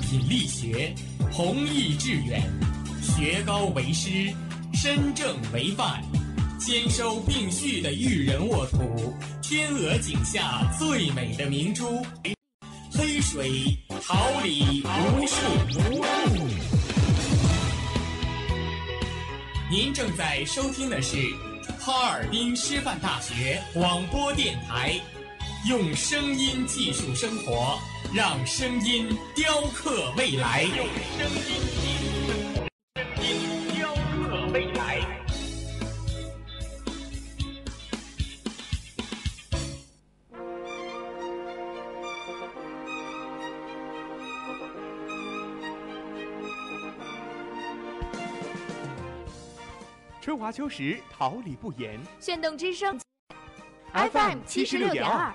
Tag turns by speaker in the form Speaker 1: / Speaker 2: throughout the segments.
Speaker 1: 品力学，弘毅致远，学高为师，身正为范，兼收并蓄的育人沃土，天鹅颈下最美的明珠，黑水桃李无数。您正在收听的是哈尔滨师范大学广播电台，用声音技术生活，让声音雕刻未来。用声音技术生活，声音雕刻未来。
Speaker 2: 春华秋实，桃李不言。
Speaker 3: 炫动之声
Speaker 2: FM 七十六点二。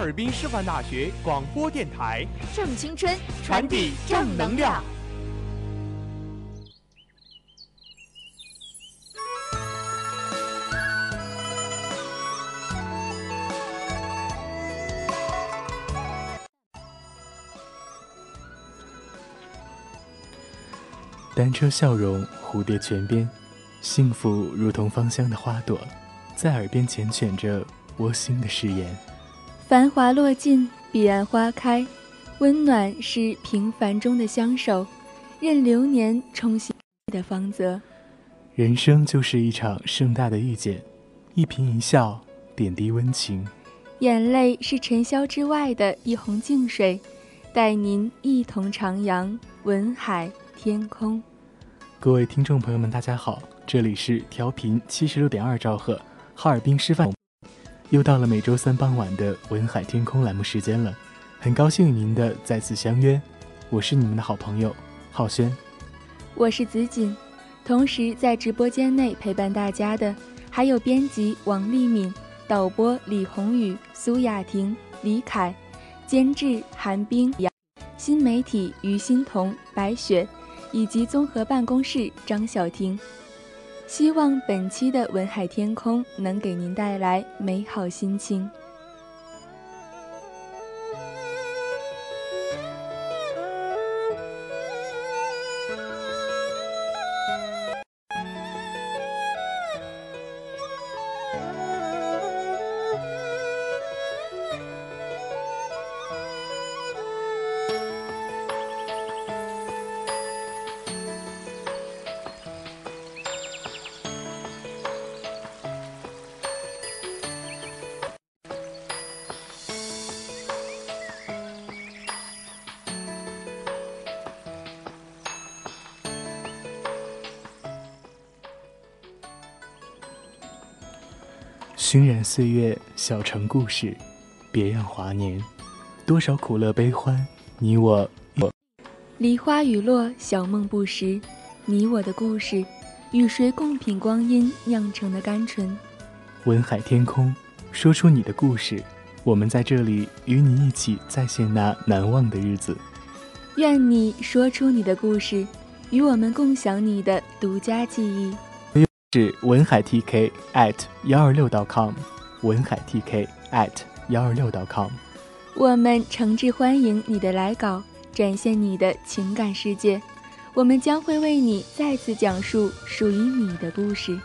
Speaker 2: 哈尔滨师范大学广播电台，
Speaker 3: 正青春，
Speaker 2: 传递正能量。
Speaker 4: 单车笑容，蝴蝶泉边，幸福如同芳香的花朵，在耳边缱绻着窝心的誓言。
Speaker 5: 繁华落尽，彼岸花开，温暖是平凡中的相守，任流年冲洗的方泽。
Speaker 4: 人生就是一场盛大的遇见，一颦一笑，点滴温情。
Speaker 5: 眼泪是尘嚣之外的一泓净水，带您一同徜徉文海天空。
Speaker 4: 各位听众朋友们，大家好，这里是调频七十六点二兆赫，哈尔滨师范。又到了每周三傍晚的文海天空栏目时间了，很高兴与您的再次相约，我是你们的好朋友浩轩，
Speaker 5: 我是子锦，同时在直播间内陪伴大家的还有编辑王丽敏、导播李宏宇、苏雅婷、李凯，监制韩冰、新媒体于欣彤、白雪，以及综合办公室张晓婷。希望本期的文海天空能给您带来美好心情。
Speaker 4: 岁月，小城故事，别样华年，多少苦乐悲欢，你我我。
Speaker 5: 梨花雨落，小梦不识，你我的故事，与谁共品光阴酿成的甘醇？
Speaker 4: 文海天空，说出你的故事，我们在这里与你一起再现那难忘的日子。
Speaker 5: 愿你说出你的故事，与我们共享你的独家记忆。
Speaker 4: 是文海 TK at 幺二六 .com，文海 TK at 幺二六 .com。
Speaker 5: 我们诚挚欢迎你的来稿，展现你的情感世界，我们将会为你再次讲述属于你的故事。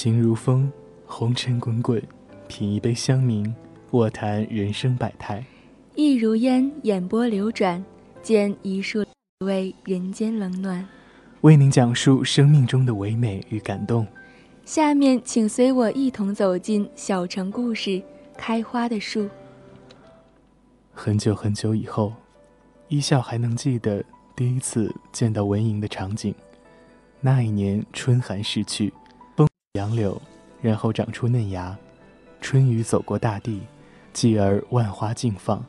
Speaker 4: 情如风，红尘滚滚，品一杯香茗，卧谈人生百态。
Speaker 5: 意如烟，眼波流转，见一树为人间冷暖。
Speaker 4: 为您讲述生命中的唯美与感动。
Speaker 5: 下面，请随我一同走进小城故事开花的树。
Speaker 4: 很久很久以后，一笑还能记得第一次见到文莹的场景。那一年春寒逝去，风杨柳，然后长出嫩芽，春雨走过大地，继而万花竞放。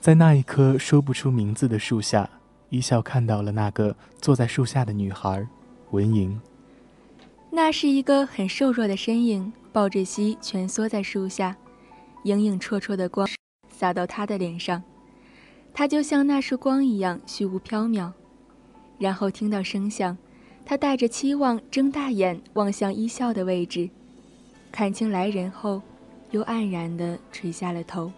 Speaker 4: 在那一棵说不出名字的树下，一笑看到了那个坐在树下的女孩，文莹。
Speaker 5: 那是一个很瘦弱的身影，抱着膝蜷缩在树下，影影绰绰的光洒到她的脸上，她就像那束光一样虚无缥缈。然后听到声响。他带着期望，睁大眼望向一笑的位置，看清来人后，又黯然地垂下了头。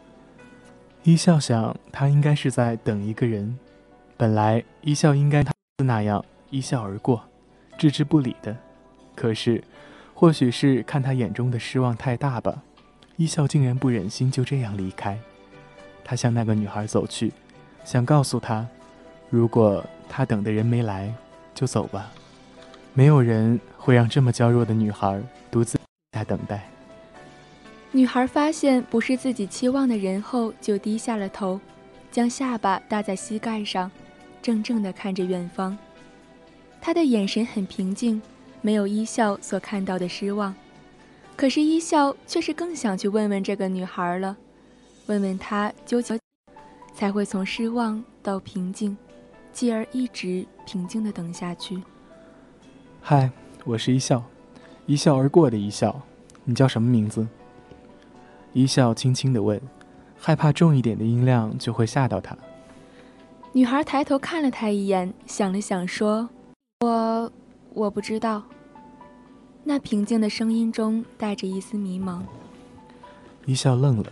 Speaker 4: 一笑想，他应该是在等一个人。本来一笑应该他那样一笑而过，置之不理的。可是，或许是看他眼中的失望太大吧，一笑竟然不忍心就这样离开。他向那个女孩走去，想告诉她，如果他等的人没来，就走吧。没有人会让这么娇弱的女孩独自在等待。
Speaker 5: 女孩发现不是自己期望的人后，就低下了头，将下巴搭在膝盖上，怔怔地看着远方。她的眼神很平静，没有一笑所看到的失望。可是，一笑却是更想去问问这个女孩了，问问她究竟才会从失望到平静，继而一直平静地等下去。
Speaker 4: 嗨，我是一笑，一笑而过的一笑。你叫什么名字？一笑轻轻地问，害怕重一点的音量就会吓到他。
Speaker 5: 女孩抬头看了他一眼，想了想说：“我我不知道。”那平静的声音中带着一丝迷茫。
Speaker 4: 一笑愣了，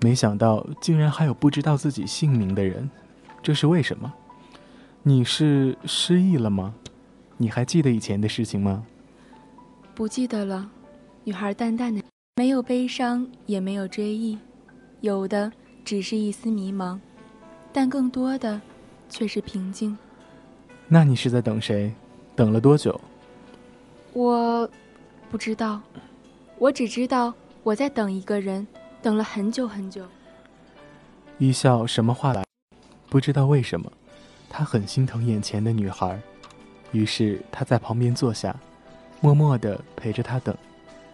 Speaker 4: 没想到竟然还有不知道自己姓名的人，这是为什么？你是失忆了吗？你还记得以前的事情吗？
Speaker 5: 不记得了。女孩淡淡的，没有悲伤，也没有追忆，有的只是一丝迷茫，但更多的却是平静。
Speaker 4: 那你是在等谁？等了多久？
Speaker 5: 我不知道，我只知道我在等一个人，等了很久很久。
Speaker 4: 一笑什么话来？不知道为什么，他很心疼眼前的女孩。于是他在旁边坐下，默默地陪着他等，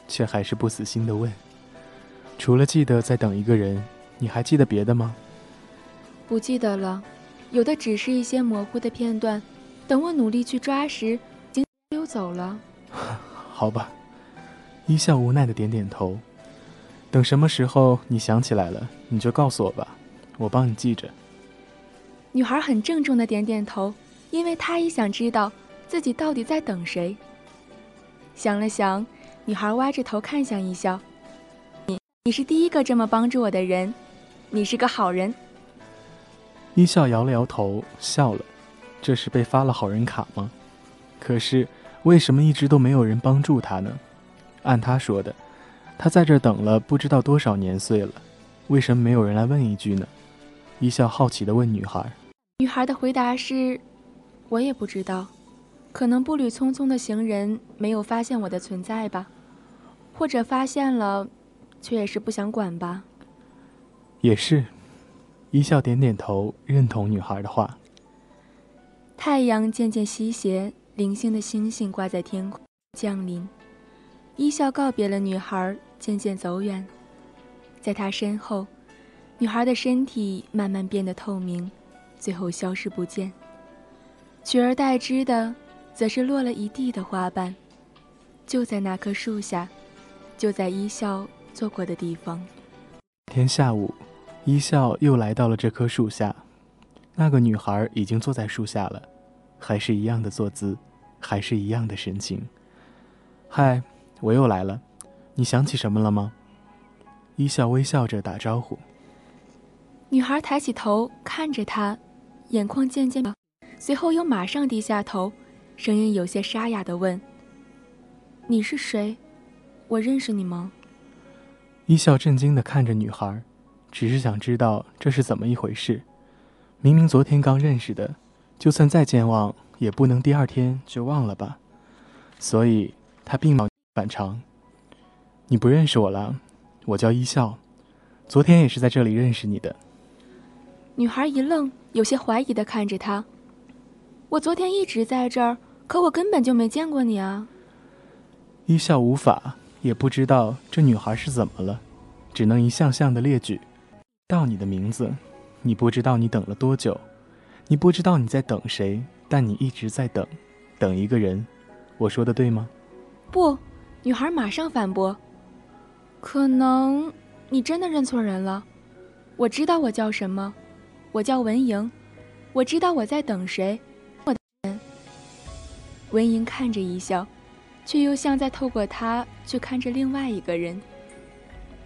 Speaker 4: 却还是不死心地问：“除了记得在等一个人，你还记得别的吗？”“
Speaker 5: 不记得了，有的只是一些模糊的片段。等我努力去抓时，已经溜走了。”“
Speaker 4: 好吧。”一笑无奈地点点头。“等什么时候你想起来了，你就告诉我吧，我帮你记着。”
Speaker 5: 女孩很郑重地点点头，因为她也想知道。自己到底在等谁？想了想，女孩歪着头看向一笑：“你，你是第一个这么帮助我的人，你是个好人。”
Speaker 4: 一笑摇了摇头，笑了：“这是被发了好人卡吗？可是为什么一直都没有人帮助他呢？按他说的，他在这等了不知道多少年岁了，为什么没有人来问一句呢？”一笑好奇地问女孩。
Speaker 5: 女孩的回答是：“我也不知道。”可能步履匆匆的行人没有发现我的存在吧，或者发现了，却也是不想管吧。
Speaker 4: 也是，一笑点点头，认同女孩的话。
Speaker 5: 太阳渐渐西斜，零星的星星挂在天空降临。一笑告别了女孩，渐渐走远，在他身后，女孩的身体慢慢变得透明，最后消失不见，取而代之的。则是落了一地的花瓣，就在那棵树下，就在一笑坐过的地方。
Speaker 4: 天下午，一笑又来到了这棵树下，那个女孩已经坐在树下了，还是一样的坐姿，还是一样的神情。嗨，我又来了，你想起什么了吗？一笑微笑着打招呼。
Speaker 5: 女孩抬起头看着他，眼眶渐渐，随后又马上低下头。声音有些沙哑的问：“你是谁？我认识你吗？
Speaker 4: 一笑震惊地看着女孩，只是想知道这是怎么一回事。明明昨天刚认识的，就算再健忘，也不能第二天就忘了吧。所以，他并没有反常。你不认识我了，我叫一笑，昨天也是在这里认识你的。
Speaker 5: 女孩一愣，有些怀疑地看着他。我昨天一直在这儿，可我根本就没见过你啊。
Speaker 4: 一笑无法，也不知道这女孩是怎么了，只能一项项的列举。到你的名字，你不知道你等了多久，你不知道你在等谁，但你一直在等，等一个人。我说的对吗？
Speaker 5: 不，女孩马上反驳。可能你真的认错人了。我知道我叫什么，我叫文莹。我知道我在等谁。文莹看着一笑。却又像在透过他去看着另外一个人。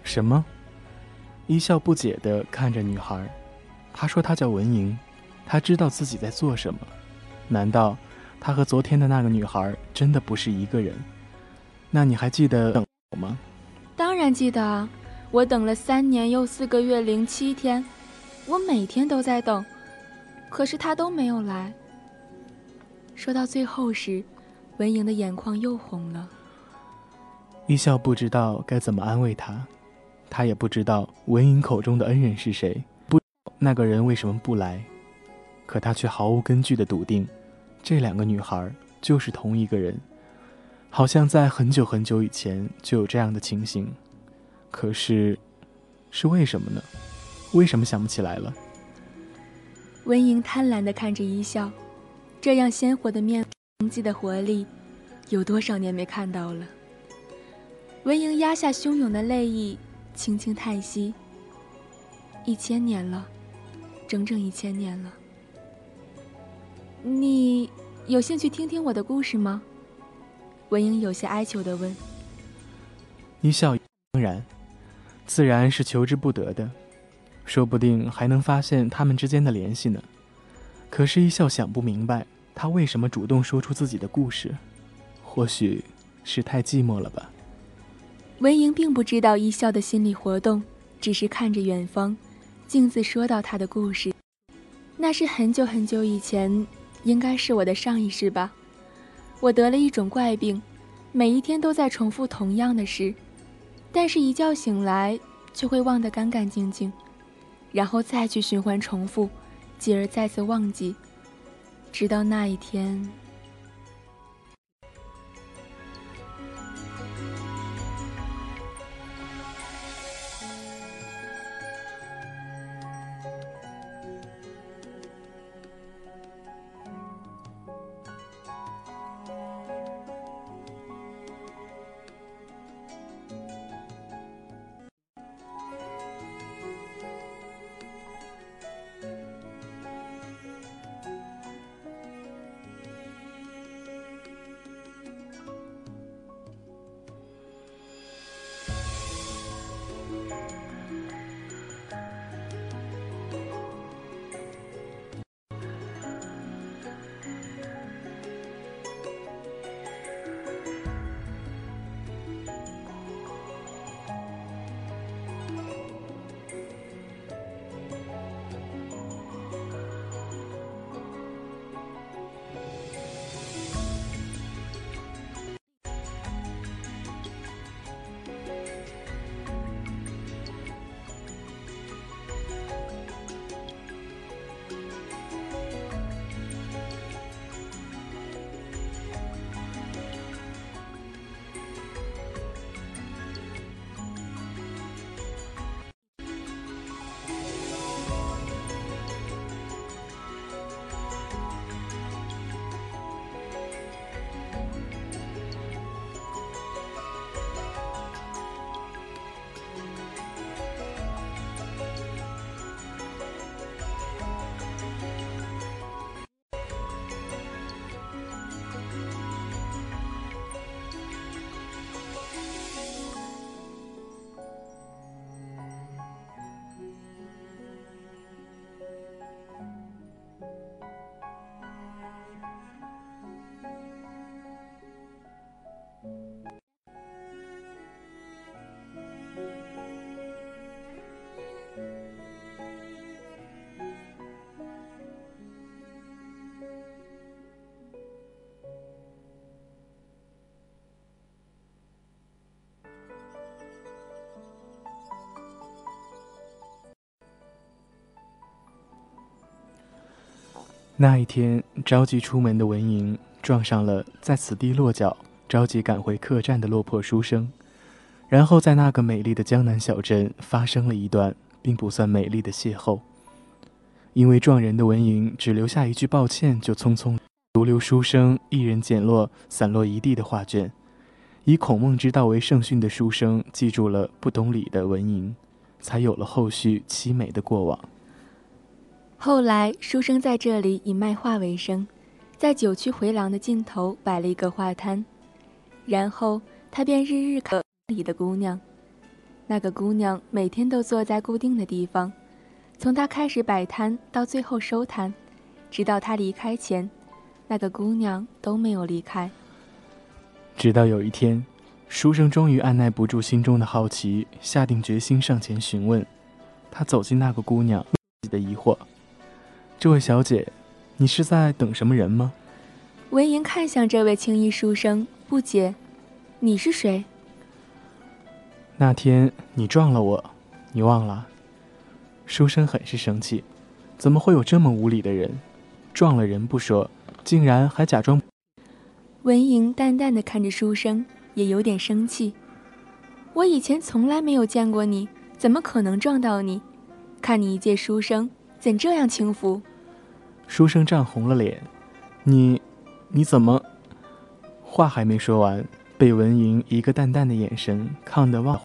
Speaker 4: 什么？一笑不解地看着女孩。他说他叫文莹，他知道自己在做什么。难道他和昨天的那个女孩真的不是一个人？那你还记得等我吗？
Speaker 5: 当然记得啊！我等了三年又四个月零七天，我每天都在等，可是他都没有来。说到最后时。文莹的眼眶又红了。
Speaker 4: 一笑不知道该怎么安慰他，他也不知道文莹口中的恩人是谁，不那个人为什么不来，可他却毫无根据的笃定，这两个女孩就是同一个人，好像在很久很久以前就有这样的情形，可是，是为什么呢？为什么想不起来了？
Speaker 5: 文莹贪婪的看着一笑，这样鲜活的面。生机的活力，有多少年没看到了？文莹压下汹涌的泪意，轻轻叹息。一千年了，整整一千年了。你有兴趣听听我的故事吗？文莹有些哀求的问。
Speaker 4: 一笑，当然，自然是求之不得的，说不定还能发现他们之间的联系呢。可是，一笑想不明白。他为什么主动说出自己的故事？或许是太寂寞了吧。
Speaker 5: 文莹并不知道一笑的心理活动，只是看着远方，径自说到他的故事。那是很久很久以前，应该是我的上一世吧。我得了一种怪病，每一天都在重复同样的事，但是一觉醒来却会忘得干干净净，然后再去循环重复，继而再次忘记。直到那一天。
Speaker 4: 那一天，着急出门的文莹撞上了在此地落脚、着急赶回客栈的落魄书生，然后在那个美丽的江南小镇发生了一段并不算美丽的邂逅。因为撞人的文莹只留下一句抱歉，就匆匆独留书生一人捡落散落一地的画卷。以孔孟之道为圣训的书生记住了不懂礼的文莹，才有了后续凄美的过往。
Speaker 5: 后来，书生在这里以卖画为生，在九曲回廊的尽头摆了一个画摊，然后他便日日看里的姑娘。那个姑娘每天都坐在固定的地方，从他开始摆摊到最后收摊，直到他离开前，那个姑娘都没有离开。
Speaker 4: 直到有一天，书生终于按耐不住心中的好奇，下定决心上前询问。他走进那个姑娘，自己的疑惑：“这位小姐，你是在等什么人吗？”
Speaker 5: 文莹看向这位青衣书生，不解：“你是谁？”
Speaker 4: 那天你撞了我，你忘了？书生很是生气，怎么会有这么无礼的人？撞了人不说，竟然还假装……
Speaker 5: 文莹淡淡的看着书生，也有点生气。我以前从来没有见过你，怎么可能撞到你？看你一介书生，怎这样轻浮？
Speaker 4: 书生涨红了脸，你，你怎么？话还没说完，被文莹一个淡淡的眼神看得忘。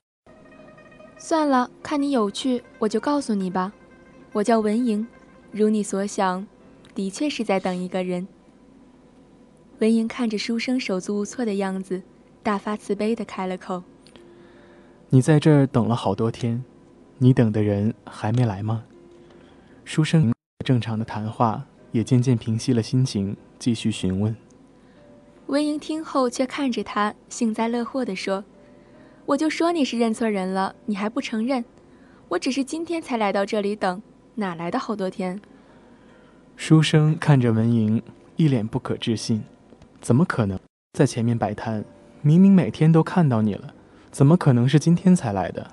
Speaker 5: 算了，看你有趣，我就告诉你吧。我叫文莹，如你所想，的确是在等一个人。文莹看着书生手足无措的样子，大发慈悲的开了口：“
Speaker 4: 你在这儿等了好多天，你等的人还没来吗？”书生正常的谈话也渐渐平息了心情，继续询问。
Speaker 5: 文莹听后却看着他，幸灾乐祸地说：“我就说你是认错人了，你还不承认？我只是今天才来到这里等，哪来的好多天？”
Speaker 4: 书生看着文莹，一脸不可置信。怎么可能在前面摆摊？明明每天都看到你了，怎么可能是今天才来的？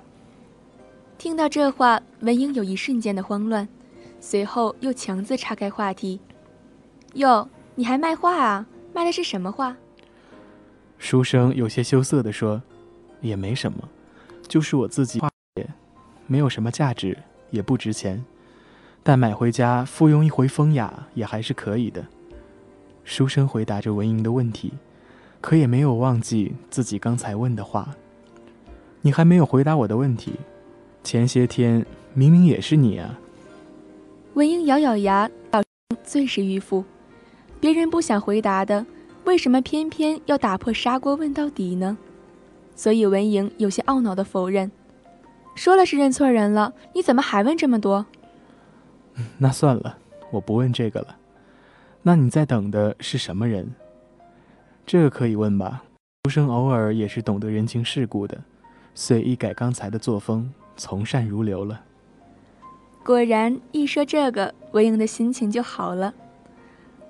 Speaker 5: 听到这话，文英有一瞬间的慌乱，随后又强自岔开话题：“哟，你还卖画啊？卖的是什么画？”
Speaker 4: 书生有些羞涩地说：“也没什么，就是我自己画，没有什么价值，也不值钱，但买回家附庸一回风雅也还是可以的。”书生回答着文莹的问题，可也没有忘记自己刚才问的话。你还没有回答我的问题。前些天明明也是你啊！
Speaker 5: 文英咬咬牙，道最是迂腐。别人不想回答的，为什么偏偏要打破砂锅问到底呢？所以文英有些懊恼的否认：“说了是认错人了，你怎么还问这么多？”
Speaker 4: 那算了，我不问这个了。那你在等的是什么人？这个可以问吧。浮生偶尔也是懂得人情世故的，遂一改刚才的作风，从善如流了。
Speaker 5: 果然，一说这个，文英的心情就好了。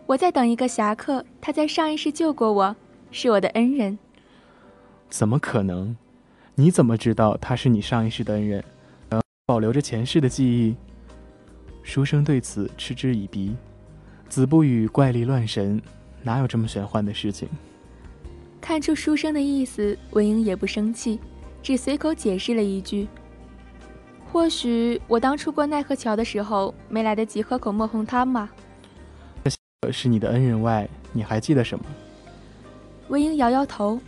Speaker 5: 我在等一个侠客，他在上一世救过我，是我的恩人。
Speaker 4: 怎么可能？你怎么知道他是你上一世的恩人？保留着前世的记忆？书生对此嗤之以鼻。子不语怪力乱神，哪有这么玄幻的事情？
Speaker 5: 看出书生的意思，文英也不生气，只随口解释了一句：“或许我当初过奈何桥的时候，没来得及喝口墨红汤吧。”
Speaker 4: 是你的恩人外，你还记得什么？
Speaker 5: 文英摇摇头：“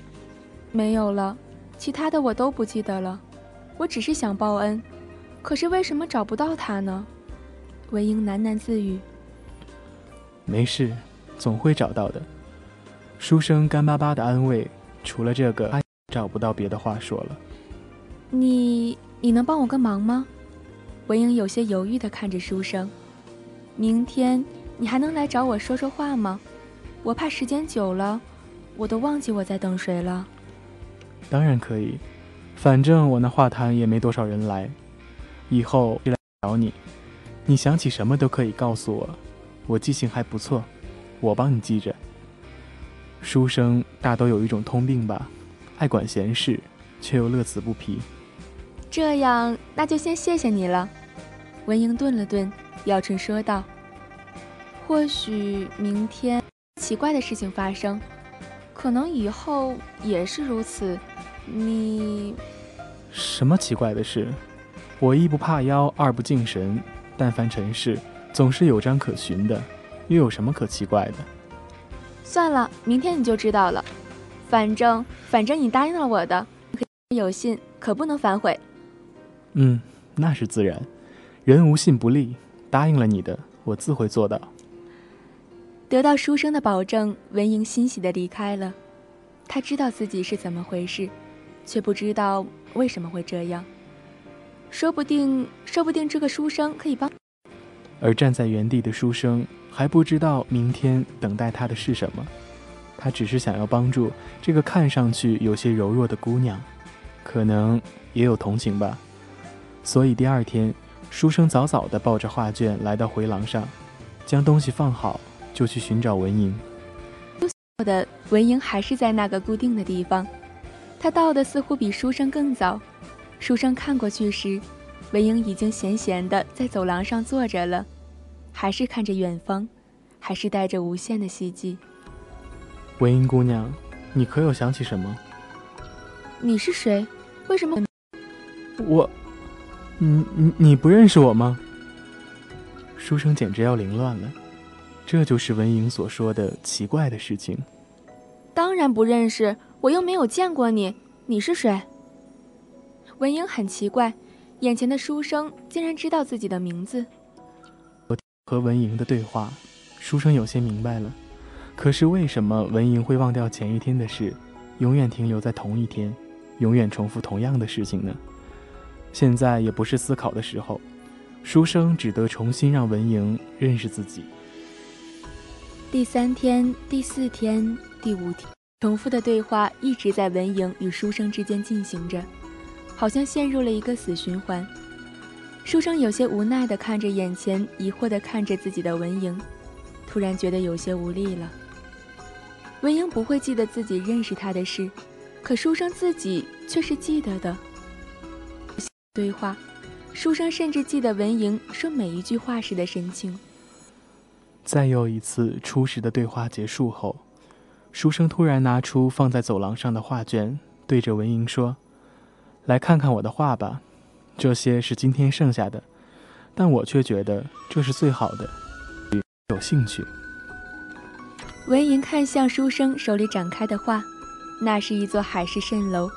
Speaker 5: 没有了，其他的我都不记得了。我只是想报恩，可是为什么找不到他呢？”文英喃喃自语。
Speaker 4: 没事，总会找到的。书生干巴巴的安慰，除了这个，他找不到别的话说了。
Speaker 5: 你，你能帮我个忙吗？文英有些犹豫的看着书生。明天你还能来找我说说话吗？我怕时间久了，我都忘记我在等谁了。
Speaker 4: 当然可以，反正我那画坛也没多少人来。以后就来找你，你想起什么都可以告诉我。我记性还不错，我帮你记着。书生大都有一种通病吧，爱管闲事，却又乐此不疲。
Speaker 5: 这样，那就先谢谢你了。文英顿了顿，咬唇说道：“或许明天奇怪的事情发生，可能以后也是如此。你
Speaker 4: 什么奇怪的事？我一不怕妖，二不敬神。但凡尘世，总是有章可循的，又有什么可奇怪的？
Speaker 5: 算了，明天你就知道了。反正反正你答应了我的，有信可不能反悔。
Speaker 4: 嗯，那是自然。人无信不立，答应了你的，我自会做到。
Speaker 5: 得到书生的保证，文莹欣喜地离开了。她知道自己是怎么回事，却不知道为什么会这样。说不定，说不定这个书生可以帮。
Speaker 4: 而站在原地的书生还不知道明天等待他的是什么，他只是想要帮助这个看上去有些柔弱的姑娘，可能也有同情吧。所以第二天，书生早早地抱着画卷来到回廊上，将东西放好，就去寻找文莹。
Speaker 5: 的文莹还是在那个固定的地方，他到的似乎比书生更早。书生看过去时，文英已经闲闲的在走廊上坐着了，还是看着远方，还是带着无限的希冀。
Speaker 4: 文英姑娘，你可有想起什么？
Speaker 5: 你是谁？为什么？
Speaker 4: 我，你你你不认识我吗？书生简直要凌乱了，这就是文莹所说的奇怪的事情。
Speaker 5: 当然不认识，我又没有见过你，你是谁？文英很奇怪，眼前的书生竟然知道自己的名字。
Speaker 4: 和文莹的对话，书生有些明白了。可是为什么文莹会忘掉前一天的事，永远停留在同一天，永远重复同样的事情呢？现在也不是思考的时候，书生只得重新让文莹认识自己。
Speaker 5: 第三天、第四天、第五天，重复的对话一直在文莹与书生之间进行着。好像陷入了一个死循环。书生有些无奈地看着眼前，疑惑地看着自己的文莹，突然觉得有些无力了。文莹不会记得自己认识他的事，可书生自己却是记得的。对话，书生甚至记得文莹说每一句话时的神情。
Speaker 4: 再又一次初始的对话结束后，书生突然拿出放在走廊上的画卷，对着文莹说。来看看我的画吧，这些是今天剩下的，但我却觉得这是最好的。有兴趣？
Speaker 5: 文莹看向书生手里展开的画，那是一座海市蜃楼，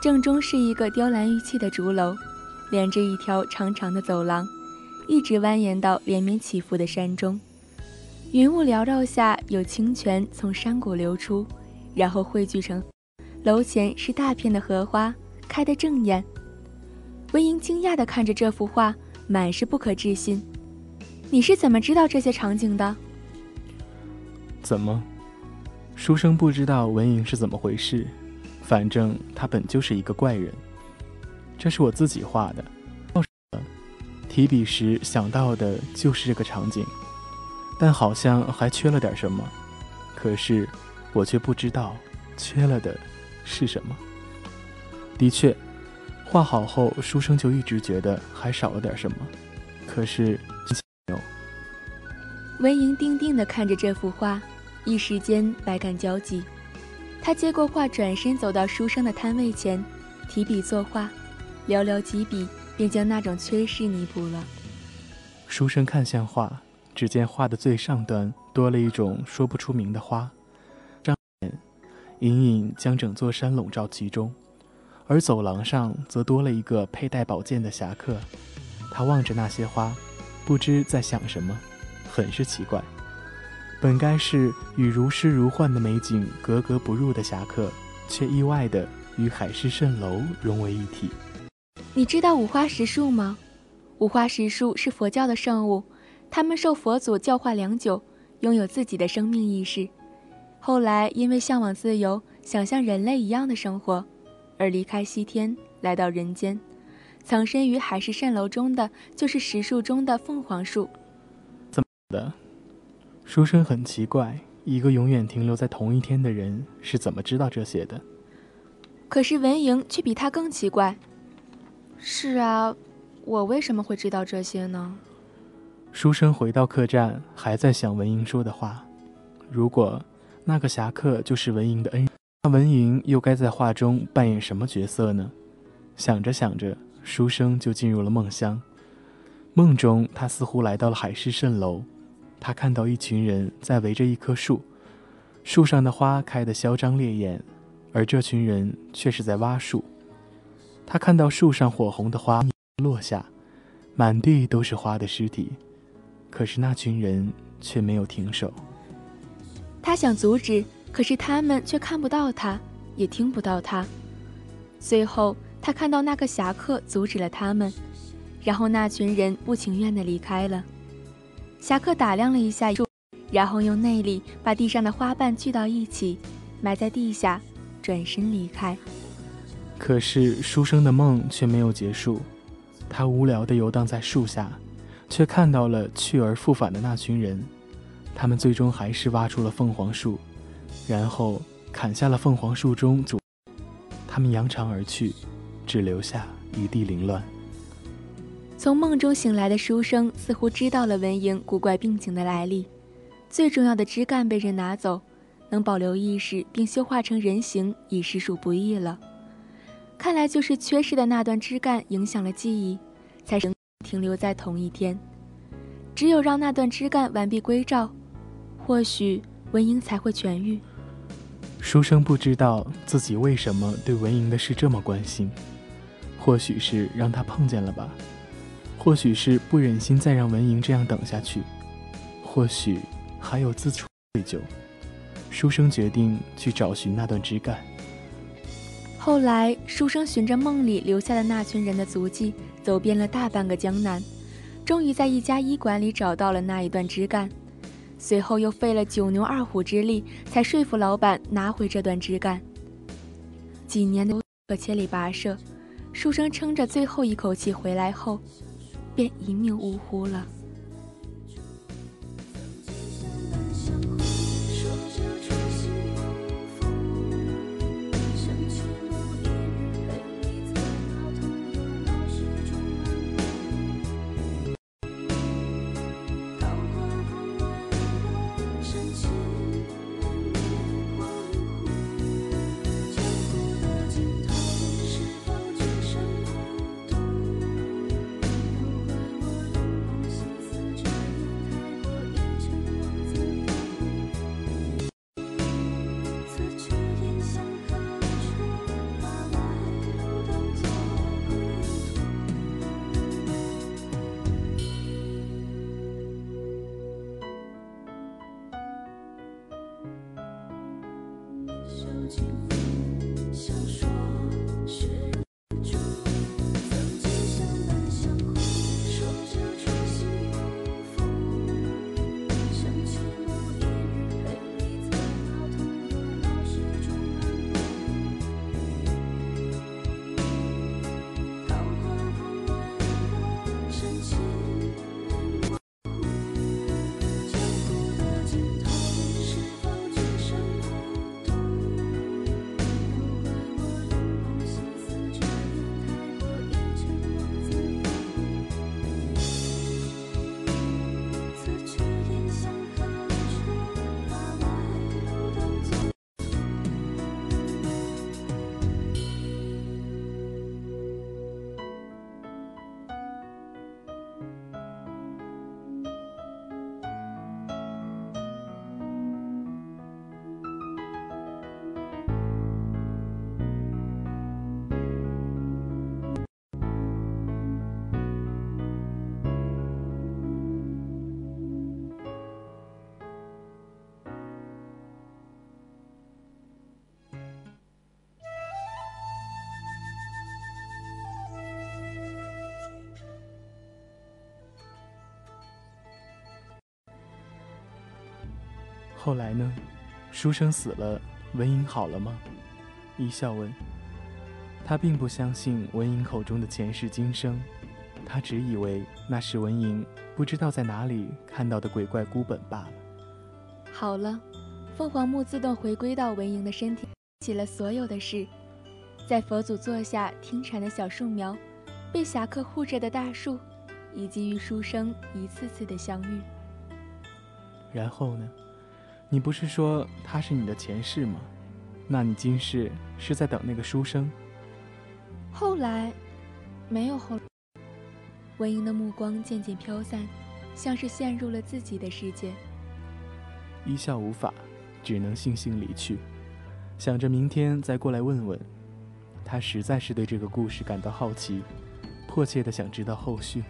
Speaker 5: 正中是一个雕栏玉砌的竹楼，连着一条长长的走廊，一直蜿蜒到连绵起伏的山中。云雾缭绕下，有清泉从山谷流出，然后汇聚成楼前是大片的荷花。开得正艳，文莹惊讶地看着这幅画，满是不可置信。你是怎么知道这些场景的？
Speaker 4: 怎么？书生不知道文莹是怎么回事，反正他本就是一个怪人。这是我自己画的，提笔时想到的就是这个场景，但好像还缺了点什么，可是我却不知道缺了的是什么。的确，画好后，书生就一直觉得还少了点什么。可是，
Speaker 5: 文莹定定地看着这幅画，一时间百感交集。他接过画，转身走到书生的摊位前，提笔作画，寥寥几笔便将那种缺失弥补了。
Speaker 4: 书生看向画，只见画的最上端多了一种说不出名的花，张眼，隐隐将整座山笼罩其中。而走廊上则多了一个佩戴宝剑的侠客，他望着那些花，不知在想什么，很是奇怪。本该是与如诗如幻的美景格格不入的侠客，却意外的与海市蜃楼融为一体。
Speaker 5: 你知道五花石树吗？五花石树是佛教的圣物，他们受佛祖教化良久，拥有自己的生命意识。后来因为向往自由，想像人类一样的生活。而离开西天，来到人间，藏身于海市蜃楼中的，就是石树中的凤凰树。
Speaker 4: 怎么的？书生很奇怪，一个永远停留在同一天的人是怎么知道这些的？
Speaker 5: 可是文莹却比他更奇怪。是啊，我为什么会知道这些呢？
Speaker 4: 书生回到客栈，还在想文莹说的话。如果那个侠客就是文莹的恩人，那文莹又该在画中扮演什么角色呢？想着想着，书生就进入了梦乡。梦中，他似乎来到了海市蜃楼。他看到一群人在围着一棵树，树上的花开得嚣张烈焰，而这群人却是在挖树。他看到树上火红的花落下，满地都是花的尸体。可是那群人却没有停手。
Speaker 5: 他想阻止，可是他们却看不到他，也听不到他。最后，他看到那个侠客阻止了他们，然后那群人不情愿地离开了。侠客打量了一下树，然后用内力把地上的花瓣聚到一起，埋在地下，转身离开。
Speaker 4: 可是书生的梦却没有结束，他无聊地游荡在树下。却看到了去而复返的那群人，他们最终还是挖出了凤凰树，然后砍下了凤凰树中主。他们扬长而去，只留下一地凌乱。
Speaker 5: 从梦中醒来的书生似乎知道了文莹古怪病情的来历，最重要的枝干被人拿走，能保留意识并修化成人形已实属不易了。看来就是缺失的那段枝干影响了记忆，才生。停留在同一天，只有让那段枝干完璧归赵，或许文英才会痊愈。
Speaker 4: 书生不知道自己为什么对文英的事这么关心，或许是让他碰见了吧，或许是不忍心再让文英这样等下去，或许还有自处愧疚。书生决定去找寻那段枝干。
Speaker 5: 后来，书生循着梦里留下的那群人的足迹。走遍了大半个江南，终于在一家医馆里找到了那一段枝干。随后又费了九牛二虎之力，才说服老板拿回这段枝干。几年的可千里跋涉，书生撑着最后一口气回来后，便一命呜呼了。
Speaker 4: 后来呢？书生死了，文莹好了吗？一笑问。他并不相信文莹口中的前世今生，他只以为那是文莹不知道在哪里看到的鬼怪孤本罢了。
Speaker 5: 好了，凤凰木自动回归到文莹的身体，起了所有的事。在佛祖座下听禅的小树苗，被侠客护着的大树，以及与书生一次次的相遇。
Speaker 4: 然后呢？你不是说他是你的前世吗？那你今世是在等那个书生？
Speaker 5: 后来，没有后。文英的目光渐渐飘散，像是陷入了自己的世界。
Speaker 4: 一笑无法，只能悻悻离去，想着明天再过来问问。他实在是对这个故事感到好奇，迫切的想知道后续。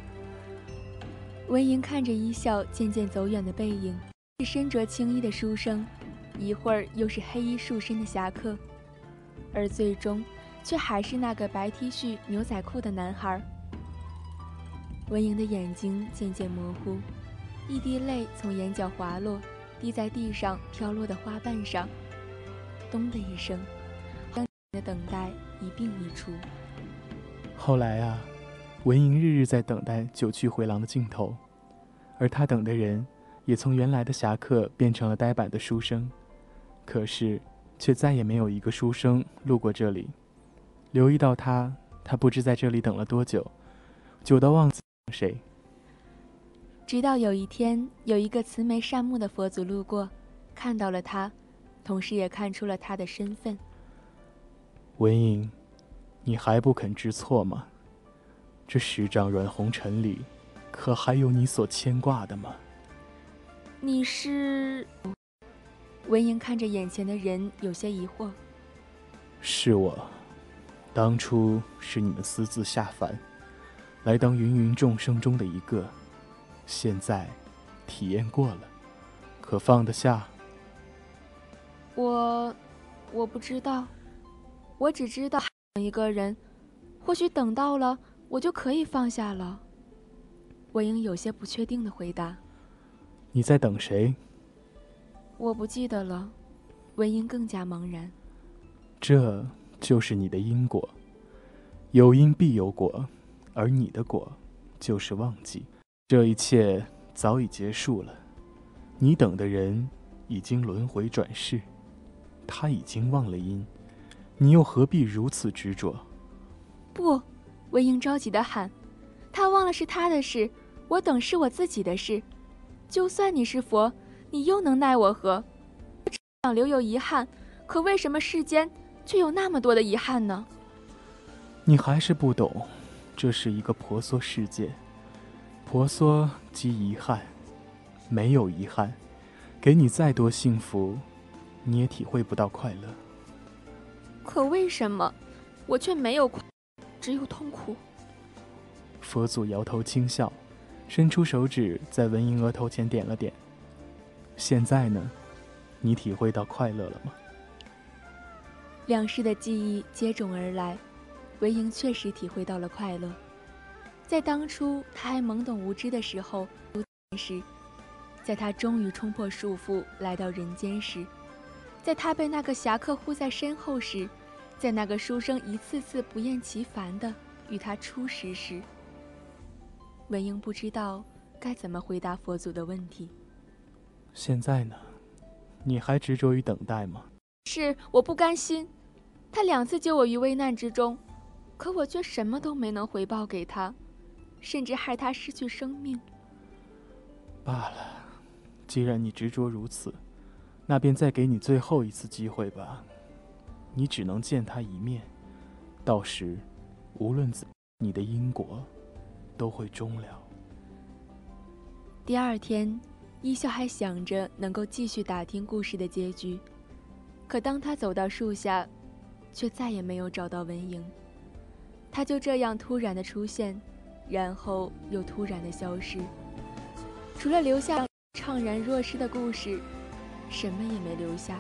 Speaker 5: 文莹看着一笑渐渐走远的背影，是身着青衣的书生，一会儿又是黑衣束身的侠客，而最终却还是那个白 T 恤牛仔裤的男孩。文莹的眼睛渐渐模糊，一滴泪从眼角滑落，滴在地上飘落的花瓣上。咚的一声，的等待一并一出。
Speaker 4: 后来啊，文莹日日在等待九曲回廊的尽头，而他等的人也从原来的侠客变成了呆板的书生。可是，却再也没有一个书生路过这里，留意到他。他不知在这里等了多久，久到忘记。谁？
Speaker 5: 直到有一天，有一个慈眉善目的佛祖路过，看到了他，同时也看出了他的身份。
Speaker 4: 文英，你还不肯知错吗？这十丈软红尘里，可还有你所牵挂的吗？
Speaker 5: 你是？文英看着眼前的人，有些疑惑。
Speaker 4: 是我，当初是你们私自下凡。来当芸芸众生中的一个，现在体验过了，可放得下？
Speaker 5: 我我不知道，我只知道一个人，或许等到了，我就可以放下了。文英有些不确定的回答：“
Speaker 4: 你在等谁？”
Speaker 5: 我不记得了。文英更加茫然。
Speaker 4: 这就是你的因果，有因必有果。而你的果，就是忘记，这一切早已结束了。你等的人已经轮回转世，他已经忘了因，你又何必如此执着？
Speaker 5: 不，文英着急的喊：“他忘了是他的事，我等是我自己的事。就算你是佛，你又能奈我何？想留有遗憾，可为什么世间却有那么多的遗憾呢？”
Speaker 4: 你还是不懂。这是一个婆娑世界，婆娑即遗憾，没有遗憾，给你再多幸福，你也体会不到快乐。
Speaker 5: 可为什么我却没有快，只有痛苦？
Speaker 4: 佛祖摇头轻笑，伸出手指在文英额头前点了点。现在呢，你体会到快乐了吗？
Speaker 5: 两世的记忆接踵而来。文英确实体会到了快乐，在当初他还懵懂无知的时候，时，在他终于冲破束缚来到人间时，在他被那个侠客护在身后时，在那个书生一次次不厌其烦的与他初识时，文英不知道该怎么回答佛祖的问题。
Speaker 4: 现在呢，你还执着于等待吗？
Speaker 5: 是，我不甘心，他两次救我于危难之中。可我却什么都没能回报给他，甚至害他失去生命。
Speaker 4: 罢了，既然你执着如此，那便再给你最后一次机会吧。你只能见他一面，到时，无论怎，你的因果都会终了。
Speaker 5: 第二天，一笑还想着能够继续打听故事的结局，可当他走到树下，却再也没有找到文莹。他就这样突然的出现，然后又突然的消失，除了留下怅然若失的故事，什么也没留下。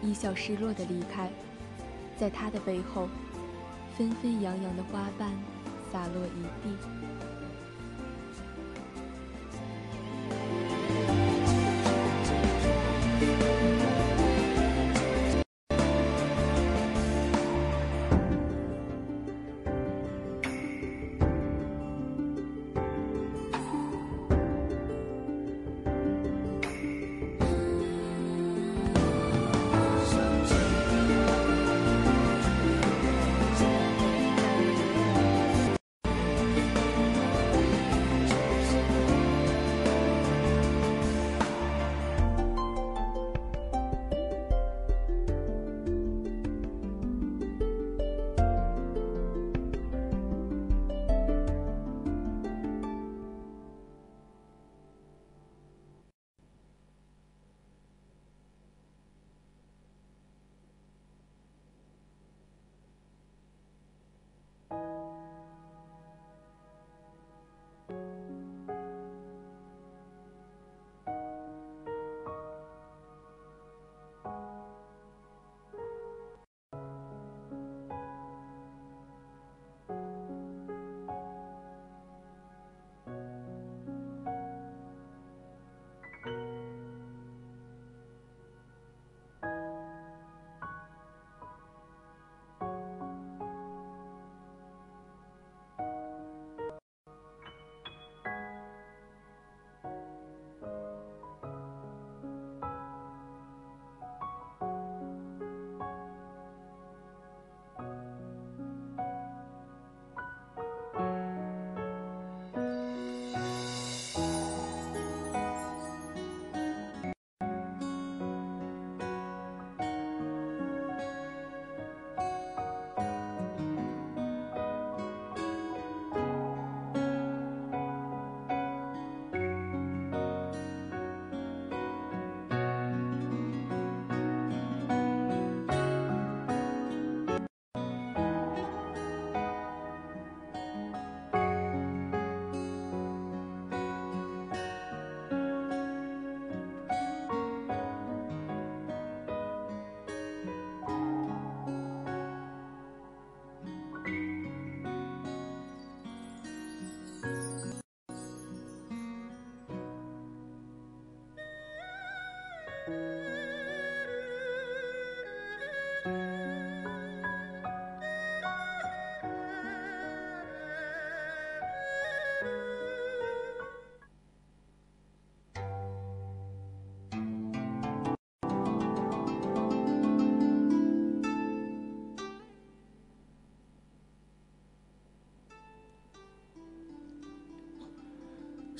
Speaker 5: 一笑失落的离开，在他的背后，纷纷扬扬的花瓣洒落一地。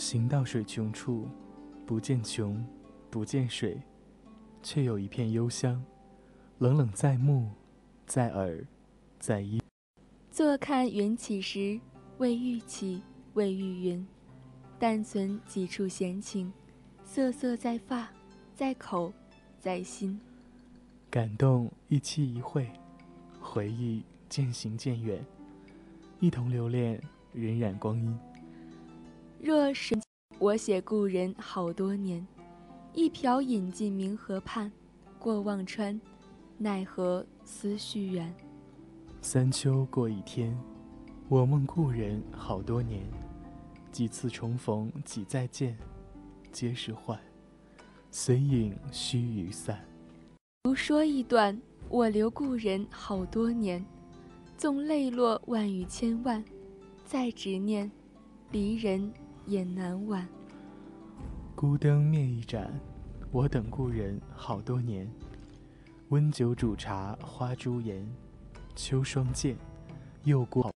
Speaker 4: 行到水穷处，不见穷，不见水，却有一片幽香，冷冷在目，在耳，在衣。
Speaker 5: 坐看云起时，未遇起，未遇云，但存几处闲情，瑟瑟在发，在口，在心。
Speaker 4: 感动一期一会，回忆渐行渐远，一同留恋荏苒光阴。
Speaker 5: 若是我写故人好多年，一瓢饮尽明河畔，过忘川，奈何思绪远。
Speaker 4: 三秋过一天，我梦故人好多年，几次重逢几再见，皆是幻，随影须臾散。
Speaker 5: 如说一段，我留故人好多年，纵泪落万语千万，再执念，离人。也难挽。
Speaker 4: 孤灯灭一盏，我等故人好多年。温酒煮茶花朱颜，秋霜渐，又过。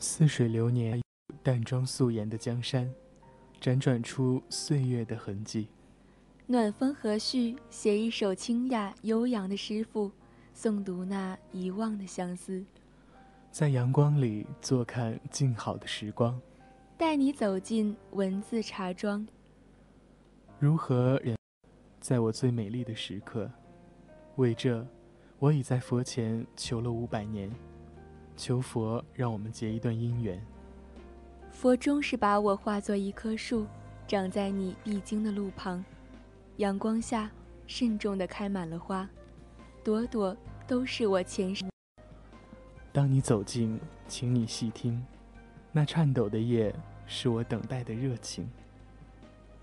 Speaker 4: 似水流年，淡妆素颜的江山，辗转出岁月的痕迹。
Speaker 5: 暖风和煦，写一首清雅悠扬的诗赋，诵读那遗忘的相思。
Speaker 4: 在阳光里坐看静好的时光，
Speaker 5: 带你走进文字茶庄。
Speaker 4: 如何人，在我最美丽的时刻？为这，我已在佛前求了五百年。求佛让我们结一段姻缘。
Speaker 5: 佛终是把我化作一棵树，长在你必经的路旁，阳光下慎重地开满了花，朵朵都是我前世。
Speaker 4: 当你走近，请你细听，那颤抖的叶是我等待的热情。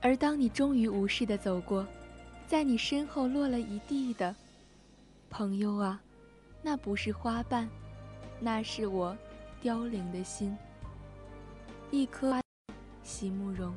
Speaker 5: 而当你终于无视地走过，在你身后落了一地的，朋友啊，那不是花瓣。那是我凋零的心，一颗席慕容。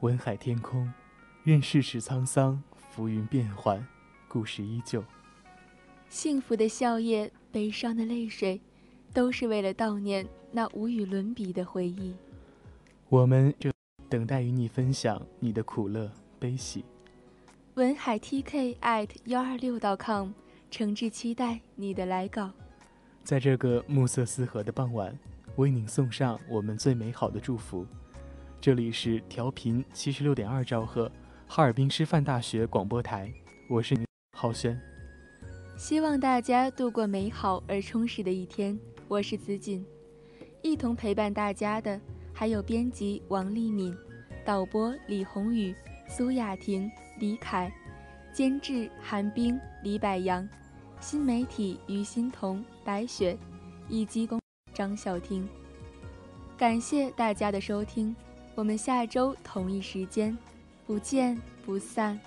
Speaker 4: 文海天空，任世事沧桑，浮云变幻，故事依旧。
Speaker 5: 幸福的笑靥，悲伤的泪水，都是为了悼念那无与伦比的回忆。
Speaker 4: 我们这等待与你分享你的苦乐悲喜。
Speaker 5: 文海 TK at 幺二六 .com，诚挚期待你的来稿。
Speaker 4: 在这个暮色四合的傍晚，为您送上我们最美好的祝福。这里是调频七十六点二兆赫，哈尔滨师范大学广播台，我是浩轩。
Speaker 5: 希望大家度过美好而充实的一天。我是子锦，一同陪伴大家的还有编辑王丽敏、导播李宏宇、苏雅婷、李凯、监制韩冰、李柏阳、新媒体于欣彤、白雪以及公张晓婷。感谢大家的收听，我们下周同一时间不见不散。